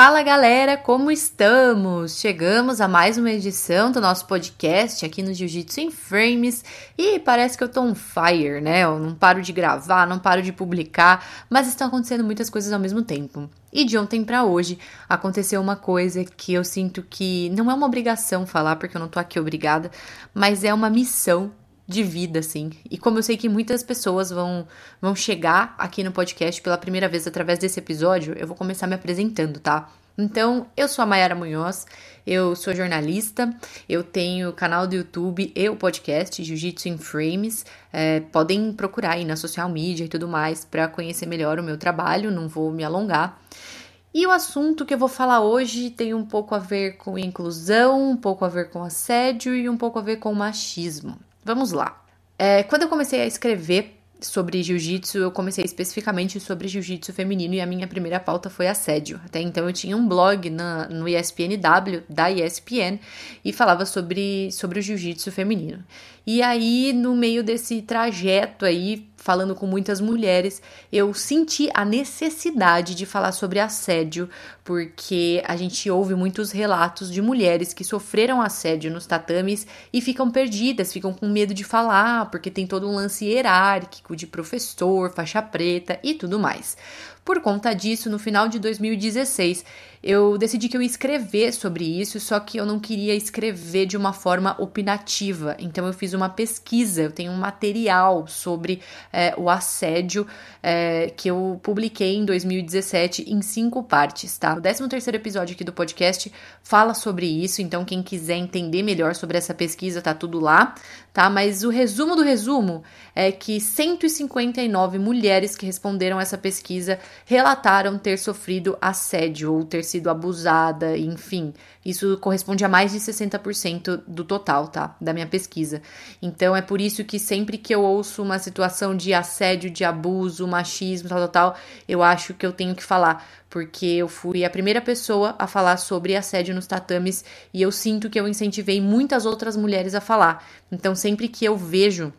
Fala galera, como estamos? Chegamos a mais uma edição do nosso podcast aqui no Jiu-Jitsu em Frames e parece que eu tô on fire, né? Eu não paro de gravar, não paro de publicar, mas estão acontecendo muitas coisas ao mesmo tempo. E de ontem para hoje aconteceu uma coisa que eu sinto que não é uma obrigação falar, porque eu não tô aqui obrigada, mas é uma missão de vida, assim. E como eu sei que muitas pessoas vão, vão chegar aqui no podcast pela primeira vez através desse episódio, eu vou começar me apresentando, tá? Então, eu sou a Mayara Munhoz, eu sou jornalista, eu tenho canal do YouTube e o podcast Jiu-Jitsu in Frames. É, podem procurar aí na social media e tudo mais para conhecer melhor o meu trabalho, não vou me alongar. E o assunto que eu vou falar hoje tem um pouco a ver com inclusão, um pouco a ver com assédio e um pouco a ver com machismo. Vamos lá. É, quando eu comecei a escrever sobre jiu-jitsu, eu comecei especificamente sobre jiu-jitsu feminino e a minha primeira pauta foi assédio. Até então eu tinha um blog na, no ESPNW, da ESPN, e falava sobre, sobre o jiu-jitsu feminino. E aí, no meio desse trajeto aí, falando com muitas mulheres, eu senti a necessidade de falar sobre assédio, porque a gente ouve muitos relatos de mulheres que sofreram assédio nos tatames e ficam perdidas, ficam com medo de falar, porque tem todo um lance hierárquico de professor, faixa preta e tudo mais. Por conta disso, no final de 2016, eu decidi que eu ia escrever sobre isso, só que eu não queria escrever de uma forma opinativa. Então eu fiz uma pesquisa, eu tenho um material sobre é, o assédio é, que eu publiquei em 2017 em cinco partes, tá? O 13 terceiro episódio aqui do podcast fala sobre isso, então quem quiser entender melhor sobre essa pesquisa, tá tudo lá, tá? Mas o resumo do resumo é que 159 mulheres que responderam essa pesquisa relataram ter sofrido assédio ou ter sido abusada, enfim. Isso corresponde a mais de 60% do total, tá? Da minha pesquisa. Então é por isso que sempre que eu ouço uma situação de assédio, de abuso, machismo, tal, tal, tal, eu acho que eu tenho que falar. Porque eu fui a primeira pessoa a falar sobre assédio nos tatames e eu sinto que eu incentivei muitas outras mulheres a falar. Então sempre que eu vejo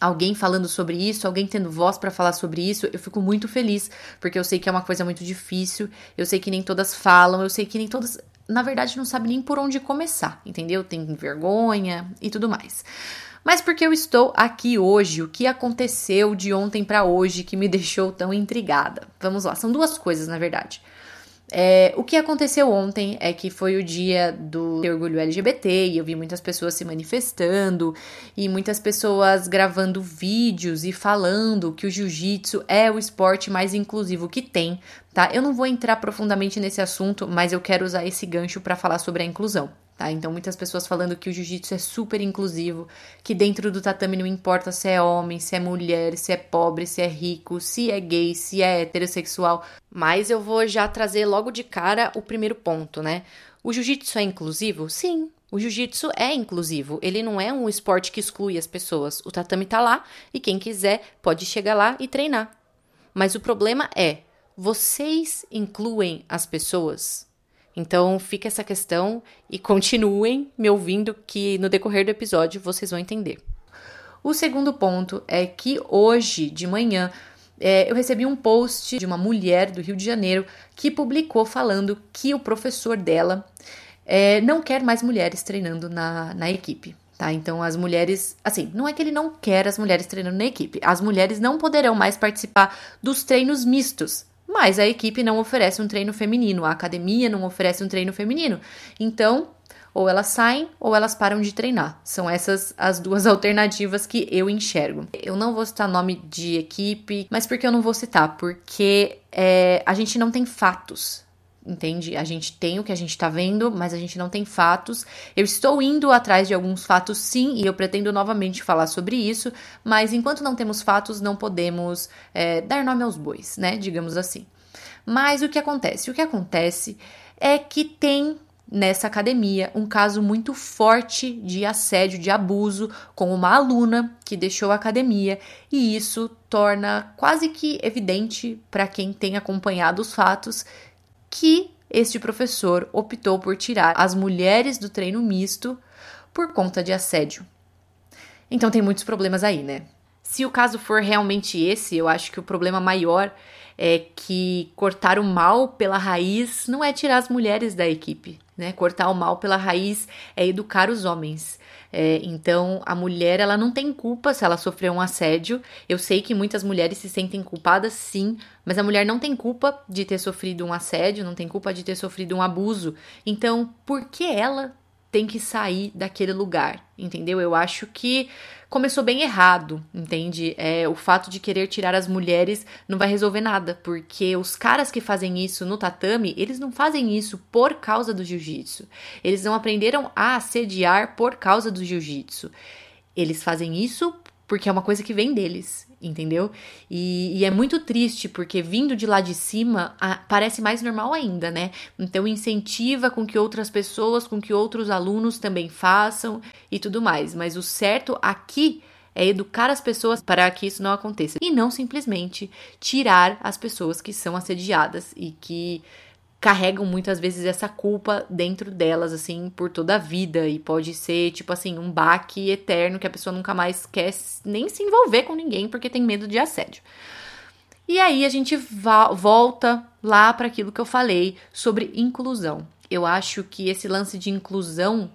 alguém falando sobre isso, alguém tendo voz para falar sobre isso, eu fico muito feliz, porque eu sei que é uma coisa muito difícil, eu sei que nem todas falam, eu sei que nem todas, na verdade, não sabem nem por onde começar, entendeu? Tem vergonha e tudo mais. Mas porque eu estou aqui hoje, o que aconteceu de ontem para hoje que me deixou tão intrigada? Vamos lá, são duas coisas, na verdade. É, o que aconteceu ontem é que foi o dia do orgulho LGBT e eu vi muitas pessoas se manifestando e muitas pessoas gravando vídeos e falando que o jiu-jitsu é o esporte mais inclusivo que tem, tá? Eu não vou entrar profundamente nesse assunto, mas eu quero usar esse gancho para falar sobre a inclusão. Tá? Então, muitas pessoas falando que o jiu-jitsu é super inclusivo, que dentro do tatame não importa se é homem, se é mulher, se é pobre, se é rico, se é gay, se é heterossexual. Mas eu vou já trazer logo de cara o primeiro ponto, né? O jiu-jitsu é inclusivo? Sim, o jiu-jitsu é inclusivo, ele não é um esporte que exclui as pessoas. O tatame tá lá e quem quiser pode chegar lá e treinar. Mas o problema é, vocês incluem as pessoas? Então fica essa questão e continuem me ouvindo que no decorrer do episódio vocês vão entender. O segundo ponto é que hoje de manhã é, eu recebi um post de uma mulher do Rio de Janeiro que publicou falando que o professor dela é, não quer mais mulheres treinando na, na equipe. Tá, então as mulheres, assim, não é que ele não quer as mulheres treinando na equipe, as mulheres não poderão mais participar dos treinos mistos, mas a equipe não oferece um treino feminino, a academia não oferece um treino feminino. Então, ou elas saem ou elas param de treinar. São essas as duas alternativas que eu enxergo. Eu não vou citar nome de equipe, mas por que eu não vou citar? Porque é, a gente não tem fatos entende? A gente tem o que a gente tá vendo, mas a gente não tem fatos. Eu estou indo atrás de alguns fatos, sim, e eu pretendo novamente falar sobre isso, mas enquanto não temos fatos, não podemos é, dar nome aos bois, né? Digamos assim. Mas o que acontece? O que acontece é que tem nessa academia um caso muito forte de assédio, de abuso com uma aluna que deixou a academia, e isso torna quase que evidente para quem tem acompanhado os fatos que este professor optou por tirar as mulheres do treino misto por conta de assédio. Então tem muitos problemas aí, né? Se o caso for realmente esse, eu acho que o problema maior é que cortar o mal pela raiz não é tirar as mulheres da equipe, né? Cortar o mal pela raiz é educar os homens. É, então, a mulher ela não tem culpa se ela sofreu um assédio. Eu sei que muitas mulheres se sentem culpadas, sim, mas a mulher não tem culpa de ter sofrido um assédio, não tem culpa de ter sofrido um abuso. Então, por que ela tem que sair daquele lugar, entendeu? Eu acho que começou bem errado, entende? É, o fato de querer tirar as mulheres não vai resolver nada, porque os caras que fazem isso no tatame, eles não fazem isso por causa do jiu-jitsu. Eles não aprenderam a assediar por causa do jiu-jitsu. Eles fazem isso porque é uma coisa que vem deles entendeu? E, e, é muito triste porque vindo de lá de cima a, parece mais normal ainda, né? Então incentiva com que outras pessoas, com que outros alunos também façam e tudo mais. Mas o certo aqui é educar as pessoas para que isso não aconteça e não simplesmente tirar as pessoas que são assediadas e que carregam muitas vezes essa culpa dentro delas, assim, por toda a vida. E pode ser, tipo assim, um baque eterno que a pessoa nunca mais quer nem se envolver com ninguém porque tem medo de assédio. E aí a gente volta lá para aquilo que eu falei sobre inclusão. Eu acho que esse lance de inclusão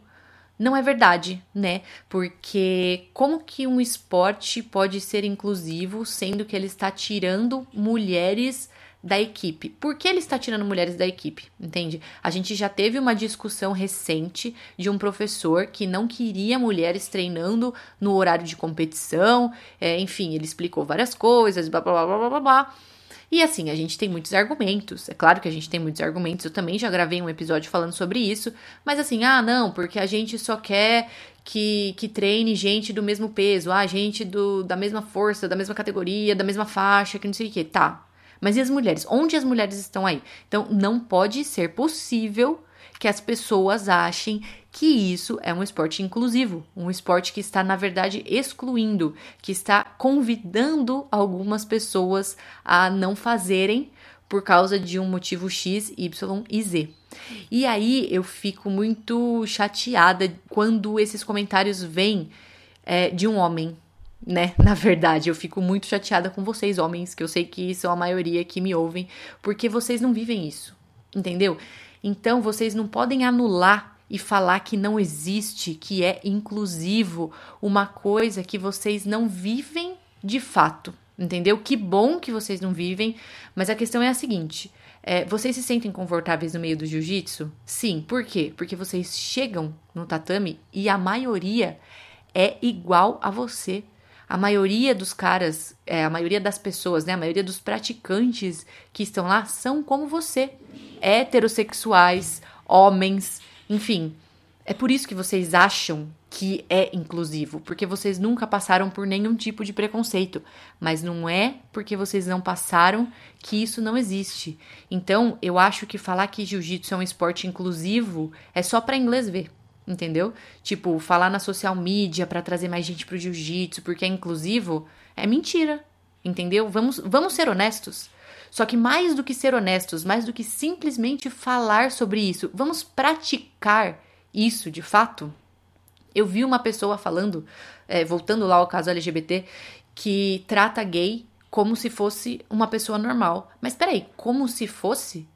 não é verdade, né? Porque como que um esporte pode ser inclusivo sendo que ele está tirando mulheres da equipe. Por que ele está tirando mulheres da equipe? Entende? A gente já teve uma discussão recente de um professor que não queria mulheres treinando no horário de competição. É, enfim, ele explicou várias coisas, blá blá blá blá blá blá. E assim, a gente tem muitos argumentos. É claro que a gente tem muitos argumentos. Eu também já gravei um episódio falando sobre isso. Mas assim, ah, não, porque a gente só quer que, que treine gente do mesmo peso, ah, gente do, da mesma força, da mesma categoria, da mesma faixa, que não sei o que. Tá, mas e as mulheres? Onde as mulheres estão aí? Então, não pode ser possível que as pessoas achem que isso é um esporte inclusivo, um esporte que está, na verdade, excluindo, que está convidando algumas pessoas a não fazerem por causa de um motivo X, Y e Z. E aí eu fico muito chateada quando esses comentários vêm é, de um homem, né? Na verdade, eu fico muito chateada com vocês, homens, que eu sei que são a maioria que me ouvem, porque vocês não vivem isso, entendeu? Então, vocês não podem anular e falar que não existe, que é inclusivo, uma coisa que vocês não vivem de fato, entendeu? Que bom que vocês não vivem, mas a questão é a seguinte: é, vocês se sentem confortáveis no meio do jiu-jitsu? Sim, por quê? Porque vocês chegam no tatame e a maioria é igual a você a maioria dos caras, é, a maioria das pessoas, né, a maioria dos praticantes que estão lá são como você, heterossexuais, homens, enfim. É por isso que vocês acham que é inclusivo, porque vocês nunca passaram por nenhum tipo de preconceito, mas não é porque vocês não passaram que isso não existe. Então, eu acho que falar que jiu-jitsu é um esporte inclusivo é só para inglês ver entendeu? Tipo, falar na social media para trazer mais gente pro jiu-jitsu porque é inclusivo, é mentira, entendeu? Vamos, vamos ser honestos. Só que mais do que ser honestos, mais do que simplesmente falar sobre isso, vamos praticar isso de fato? Eu vi uma pessoa falando, é, voltando lá ao caso LGBT, que trata gay como se fosse uma pessoa normal. Mas peraí, como se fosse?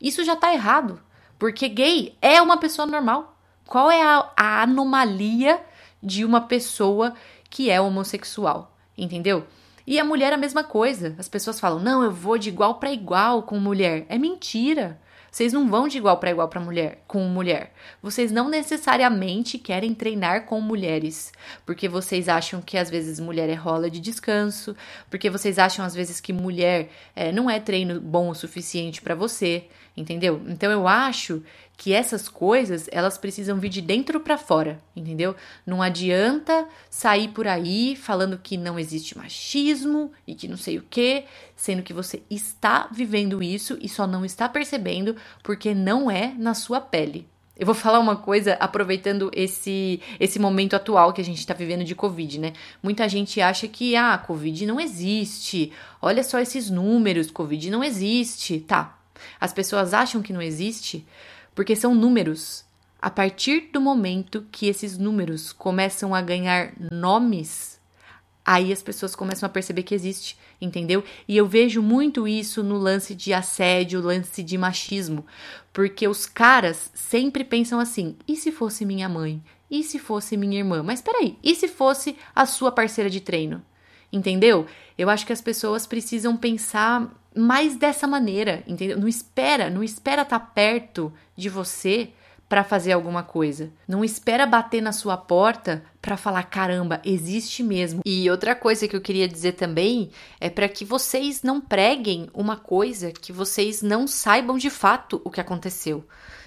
Isso já tá errado. Porque gay é uma pessoa normal. Qual é a, a anomalia de uma pessoa que é homossexual? Entendeu? E a mulher a mesma coisa. As pessoas falam: "Não, eu vou de igual para igual com mulher". É mentira. Vocês não vão de igual para igual para mulher, com mulher. Vocês não necessariamente querem treinar com mulheres, porque vocês acham que às vezes mulher é rola de descanso, porque vocês acham às vezes que mulher é, não é treino bom o suficiente para você, entendeu? Então eu acho que essas coisas, elas precisam vir de dentro para fora, entendeu? Não adianta sair por aí falando que não existe machismo e que não sei o que, sendo que você está vivendo isso e só não está percebendo porque não é na sua pele. Eu vou falar uma coisa aproveitando esse esse momento atual que a gente está vivendo de Covid, né? Muita gente acha que ah, Covid não existe. Olha só esses números, Covid não existe. Tá. As pessoas acham que não existe porque são números. A partir do momento que esses números começam a ganhar nomes, aí as pessoas começam a perceber que existe, entendeu? E eu vejo muito isso no lance de assédio, lance de machismo, porque os caras sempre pensam assim: e se fosse minha mãe? E se fosse minha irmã? Mas peraí, e se fosse a sua parceira de treino? Entendeu? Eu acho que as pessoas precisam pensar mais dessa maneira, entendeu? Não espera, não espera estar tá perto de você para fazer alguma coisa. Não espera bater na sua porta para falar caramba, existe mesmo. E outra coisa que eu queria dizer também é para que vocês não preguem uma coisa que vocês não saibam de fato o que aconteceu.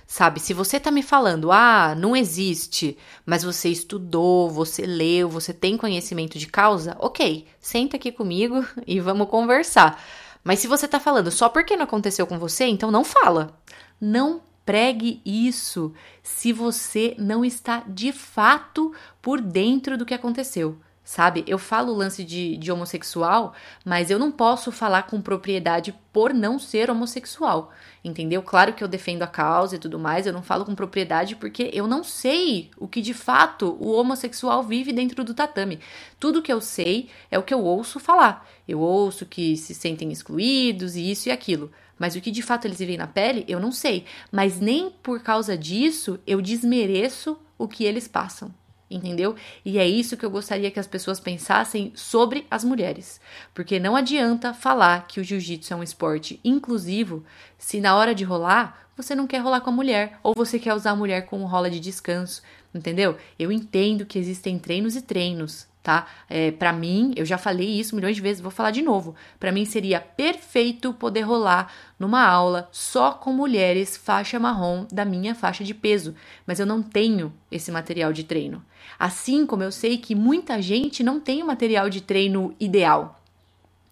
Sabe, se você tá me falando, ah, não existe, mas você estudou, você leu, você tem conhecimento de causa, ok, senta aqui comigo e vamos conversar. Mas se você tá falando só porque não aconteceu com você, então não fala. Não pregue isso se você não está de fato por dentro do que aconteceu sabe? Eu falo o lance de, de homossexual, mas eu não posso falar com propriedade por não ser homossexual, entendeu? Claro que eu defendo a causa e tudo mais, eu não falo com propriedade porque eu não sei o que de fato o homossexual vive dentro do tatame. Tudo que eu sei é o que eu ouço falar. Eu ouço que se sentem excluídos e isso e aquilo. Mas o que de fato eles vivem na pele, eu não sei. Mas nem por causa disso eu desmereço o que eles passam entendeu? E é isso que eu gostaria que as pessoas pensassem sobre as mulheres. Porque não adianta falar que o jiu-jitsu é um esporte inclusivo se na hora de rolar você não quer rolar com a mulher ou você quer usar a mulher como rola de descanso, entendeu? Eu entendo que existem treinos e treinos, tá? É, para mim, eu já falei isso milhões de vezes, vou falar de novo. Para mim seria perfeito poder rolar numa aula só com mulheres faixa marrom da minha faixa de peso, mas eu não tenho esse material de treino. Assim como eu sei que muita gente não tem o material de treino ideal.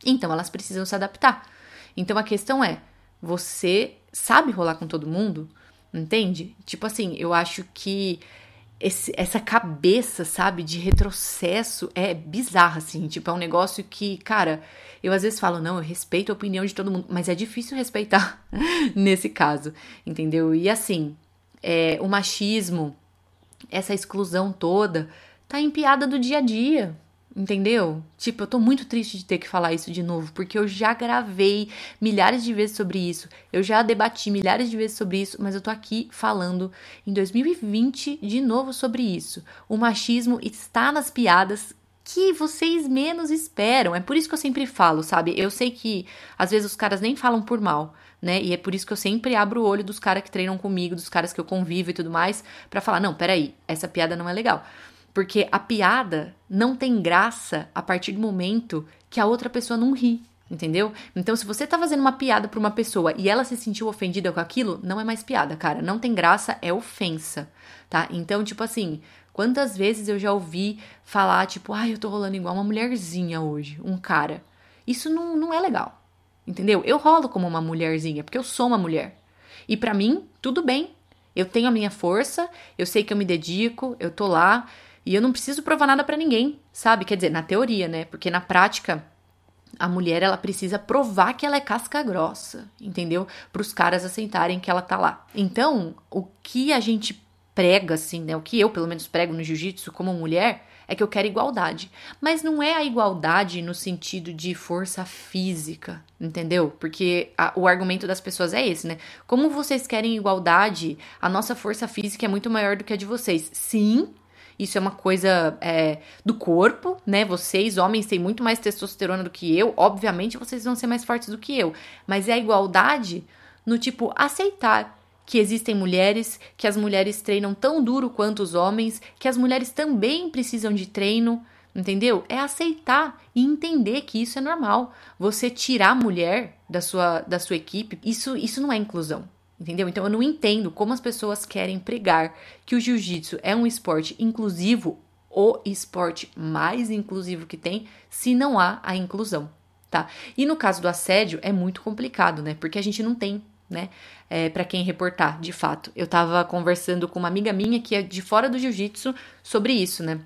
Então elas precisam se adaptar. Então a questão é: você sabe rolar com todo mundo? Entende? Tipo assim, eu acho que esse, essa cabeça, sabe, de retrocesso é bizarra, assim. Tipo, é um negócio que, cara, eu às vezes falo, não, eu respeito a opinião de todo mundo, mas é difícil respeitar nesse caso, entendeu? E assim, é, o machismo, essa exclusão toda, tá em piada do dia a dia, Entendeu? Tipo, eu tô muito triste de ter que falar isso de novo, porque eu já gravei milhares de vezes sobre isso, eu já debati milhares de vezes sobre isso, mas eu tô aqui falando em 2020 de novo sobre isso. O machismo está nas piadas que vocês menos esperam. É por isso que eu sempre falo, sabe? Eu sei que às vezes os caras nem falam por mal, né? E é por isso que eu sempre abro o olho dos caras que treinam comigo, dos caras que eu convivo e tudo mais, para falar: não, peraí, essa piada não é legal. Porque a piada não tem graça a partir do momento que a outra pessoa não ri, entendeu? Então, se você tá fazendo uma piada pra uma pessoa e ela se sentiu ofendida com aquilo, não é mais piada, cara. Não tem graça, é ofensa, tá? Então, tipo assim, quantas vezes eu já ouvi falar, tipo, ai, eu tô rolando igual uma mulherzinha hoje, um cara. Isso não, não é legal, entendeu? Eu rolo como uma mulherzinha, porque eu sou uma mulher. E para mim, tudo bem. Eu tenho a minha força, eu sei que eu me dedico, eu tô lá. E eu não preciso provar nada para ninguém, sabe? Quer dizer, na teoria, né? Porque na prática, a mulher ela precisa provar que ela é casca grossa, entendeu? Para os caras aceitarem que ela tá lá. Então, o que a gente prega assim, né? O que eu pelo menos prego no jiu-jitsu como mulher é que eu quero igualdade. Mas não é a igualdade no sentido de força física, entendeu? Porque a, o argumento das pessoas é esse, né? Como vocês querem igualdade, a nossa força física é muito maior do que a de vocês. Sim, isso é uma coisa é, do corpo, né? Vocês, homens, têm muito mais testosterona do que eu. Obviamente, vocês vão ser mais fortes do que eu. Mas é a igualdade no tipo aceitar que existem mulheres, que as mulheres treinam tão duro quanto os homens, que as mulheres também precisam de treino, entendeu? É aceitar e entender que isso é normal. Você tirar a mulher da sua, da sua equipe, isso, isso não é inclusão. Entendeu? Então eu não entendo como as pessoas querem pregar que o jiu-jitsu é um esporte inclusivo, o esporte mais inclusivo que tem, se não há a inclusão, tá? E no caso do assédio é muito complicado, né? Porque a gente não tem, né? É, para quem reportar, de fato. Eu tava conversando com uma amiga minha que é de fora do jiu-jitsu sobre isso, né?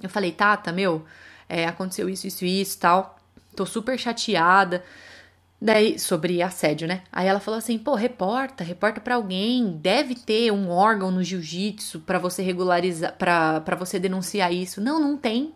Eu falei, Tata, meu, é, aconteceu isso, isso, isso, tal. Tô super chateada. Daí, sobre assédio, né? Aí ela falou assim: pô, reporta, reporta para alguém. Deve ter um órgão no jiu-jitsu para você regularizar, para você denunciar isso. Não, não tem.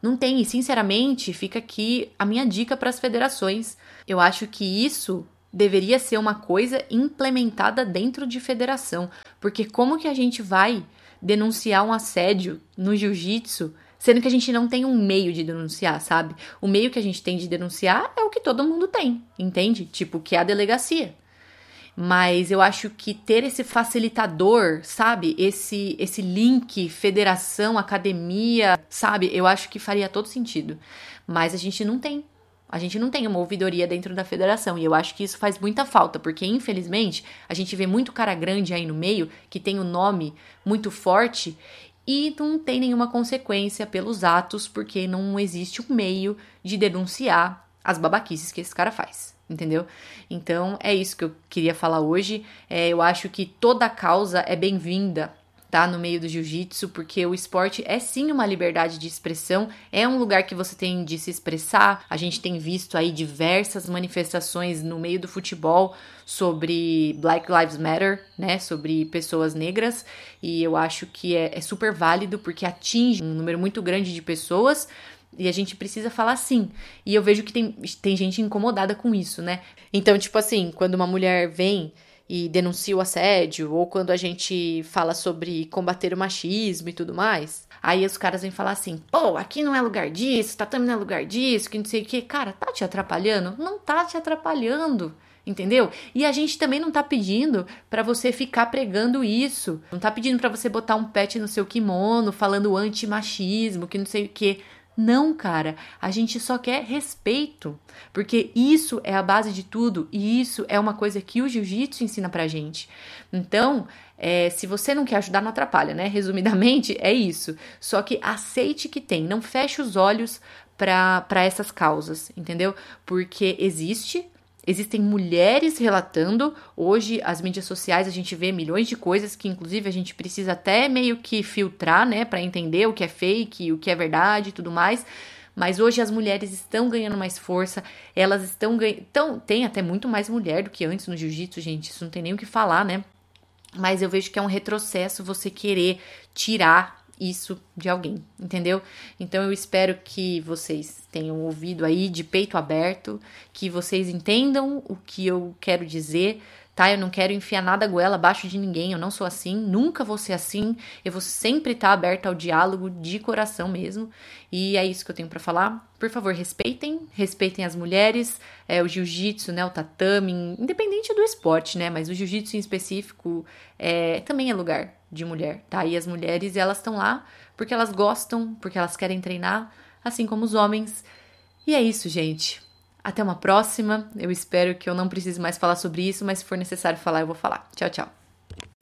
Não tem, e sinceramente, fica aqui a minha dica para as federações. Eu acho que isso deveria ser uma coisa implementada dentro de federação, porque como que a gente vai denunciar um assédio no jiu-jitsu, sendo que a gente não tem um meio de denunciar, sabe? O meio que a gente tem de denunciar é o que todo mundo tem, entende? Tipo, que é a delegacia. Mas eu acho que ter esse facilitador, sabe? Esse esse link federação, academia, sabe? Eu acho que faria todo sentido. Mas a gente não tem. A gente não tem uma ouvidoria dentro da federação e eu acho que isso faz muita falta, porque infelizmente a gente vê muito cara grande aí no meio que tem o um nome muito forte e não tem nenhuma consequência pelos atos, porque não existe um meio de denunciar as babaquices que esse cara faz entendeu? Então é isso que eu queria falar hoje. É, eu acho que toda causa é bem-vinda. Tá, no meio do jiu-jitsu, porque o esporte é sim uma liberdade de expressão, é um lugar que você tem de se expressar. A gente tem visto aí diversas manifestações no meio do futebol sobre Black Lives Matter, né? Sobre pessoas negras, e eu acho que é, é super válido porque atinge um número muito grande de pessoas, e a gente precisa falar sim. E eu vejo que tem, tem gente incomodada com isso, né? Então, tipo assim, quando uma mulher vem e denuncia o assédio, ou quando a gente fala sobre combater o machismo e tudo mais, aí os caras vêm falar assim: pô, aqui não é lugar disso, tatame não é lugar disso, que não sei o que. Cara, tá te atrapalhando? Não tá te atrapalhando entendeu? E a gente também não tá pedindo para você ficar pregando isso. Não tá pedindo para você botar um pet no seu kimono falando anti-machismo, que não sei o que. Não, cara, a gente só quer respeito, porque isso é a base de tudo e isso é uma coisa que o jiu-jitsu ensina pra gente. Então, é, se você não quer ajudar, não atrapalha, né? Resumidamente, é isso. Só que aceite que tem, não feche os olhos para essas causas, entendeu? Porque existe Existem mulheres relatando. Hoje, as mídias sociais, a gente vê milhões de coisas que, inclusive, a gente precisa até meio que filtrar, né, para entender o que é fake, o que é verdade e tudo mais. Mas hoje as mulheres estão ganhando mais força, elas estão ganhando. Então, tem até muito mais mulher do que antes no jiu-jitsu, gente. Isso não tem nem o que falar, né? Mas eu vejo que é um retrocesso você querer tirar isso de alguém, entendeu? Então eu espero que vocês tenham ouvido aí de peito aberto, que vocês entendam o que eu quero dizer, tá? Eu não quero enfiar nada goela abaixo de ninguém, eu não sou assim, nunca vou ser assim, eu vou sempre estar aberta ao diálogo de coração mesmo, e é isso que eu tenho para falar. Por favor, respeitem, respeitem as mulheres, é, o jiu-jitsu, né, o tatame, independente do esporte, né, mas o jiu-jitsu em específico é, também é lugar de mulher, tá? E as mulheres, elas estão lá porque elas gostam, porque elas querem treinar, assim como os homens. E é isso, gente. Até uma próxima. Eu espero que eu não precise mais falar sobre isso, mas se for necessário falar, eu vou falar. Tchau, tchau.